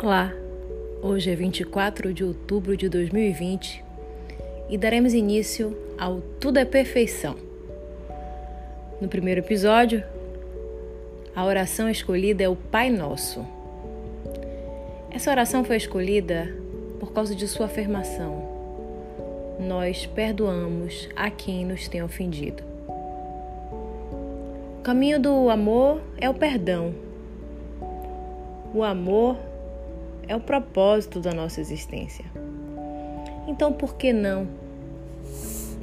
Olá, hoje é 24 de outubro de 2020 e daremos início ao Tudo é Perfeição. No primeiro episódio, a oração escolhida é o Pai Nosso. Essa oração foi escolhida por causa de sua afirmação: Nós perdoamos a quem nos tem ofendido. O caminho do amor é o perdão. O amor é o propósito da nossa existência. Então, por que não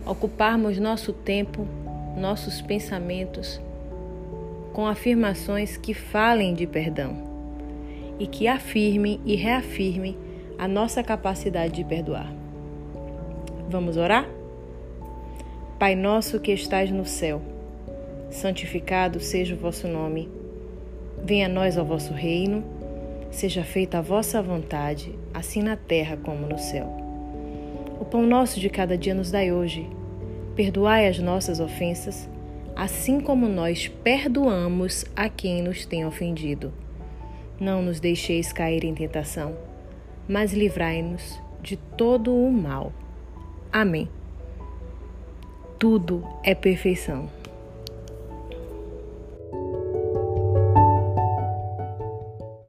ocuparmos nosso tempo, nossos pensamentos com afirmações que falem de perdão e que afirmem e reafirmem a nossa capacidade de perdoar? Vamos orar? Pai nosso que estás no céu, santificado seja o vosso nome. Venha a nós o vosso reino Seja feita a vossa vontade, assim na terra como no céu. O pão nosso de cada dia nos dai hoje. Perdoai as nossas ofensas, assim como nós perdoamos a quem nos tem ofendido. Não nos deixeis cair em tentação, mas livrai-nos de todo o mal. Amém. Tudo é perfeição.